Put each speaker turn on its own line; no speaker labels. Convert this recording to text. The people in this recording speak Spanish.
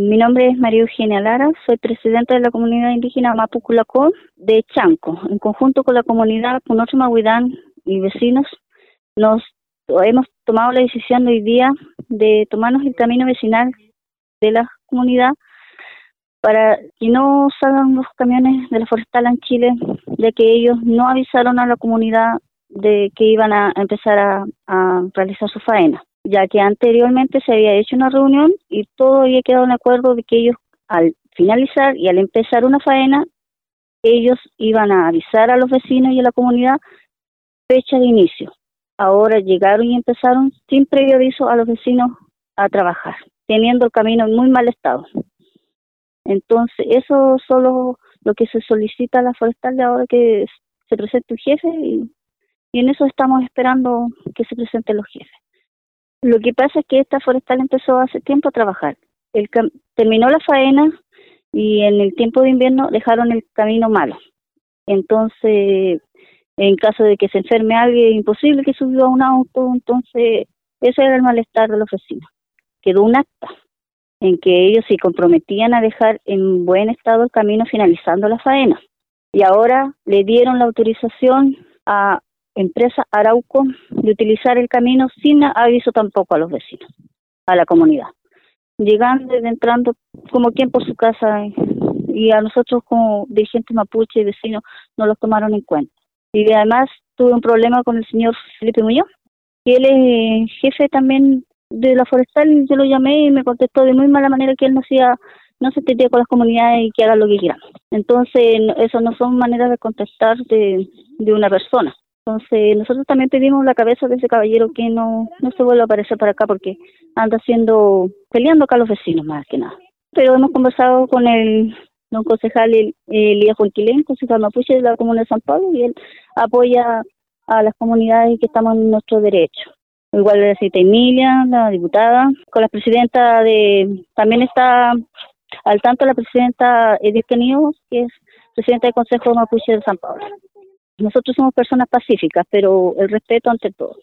Mi nombre es María Eugenia Lara, soy presidenta de la comunidad indígena Mapuculacó de Chanco. En conjunto con la comunidad Punocho Mahuidán y vecinos, nos hemos tomado la decisión hoy día de tomarnos el camino vecinal de la comunidad para que no salgan los camiones de la forestal en Chile, de que ellos no avisaron a la comunidad de que iban a empezar a realizar su faena ya que anteriormente se había hecho una reunión y todo había quedado en acuerdo de que ellos al finalizar y al empezar una faena, ellos iban a avisar a los vecinos y a la comunidad fecha de inicio. Ahora llegaron y empezaron sin previo aviso a los vecinos a trabajar, teniendo el camino en muy mal estado. Entonces, eso es solo lo que se solicita a la forestal de ahora que se presente el jefe y, y en eso estamos esperando que se presenten los jefes. Lo que pasa es que esta forestal empezó hace tiempo a trabajar. El terminó la faena y en el tiempo de invierno dejaron el camino malo. Entonces, en caso de que se enferme alguien, imposible que subió a un auto, entonces ese era el malestar de los vecinos. Quedó un acta en que ellos se comprometían a dejar en buen estado el camino finalizando la faena. Y ahora le dieron la autorización a empresa Arauco de utilizar el camino sin aviso tampoco a los vecinos, a la comunidad. Llegando y entrando como quien por su casa y a nosotros como dirigentes mapuche y vecinos no los tomaron en cuenta. Y además tuve un problema con el señor Felipe Muñoz, que él es jefe también de la forestal, yo lo llamé y me contestó de muy mala manera que él no hacía no se entendía con las comunidades y que haga lo que quieran. Entonces, eso no son maneras de contestar de una persona. Entonces, nosotros también pedimos la cabeza de ese caballero que no, no se vuelva a aparecer para acá porque anda haciendo, peleando acá los vecinos más que nada. Pero hemos conversado con el don concejal Elías Juanquilén, concejal mapuche de la Comuna de San Pablo, y él apoya a las comunidades que estamos en nuestro derecho. Igual la señorita Emilia, la diputada, con la presidenta de, también está al tanto la presidenta Edith Kenio, que es presidenta del Consejo Mapuche de San Pablo. Nosotros somos personas pacíficas, pero el respeto ante todo.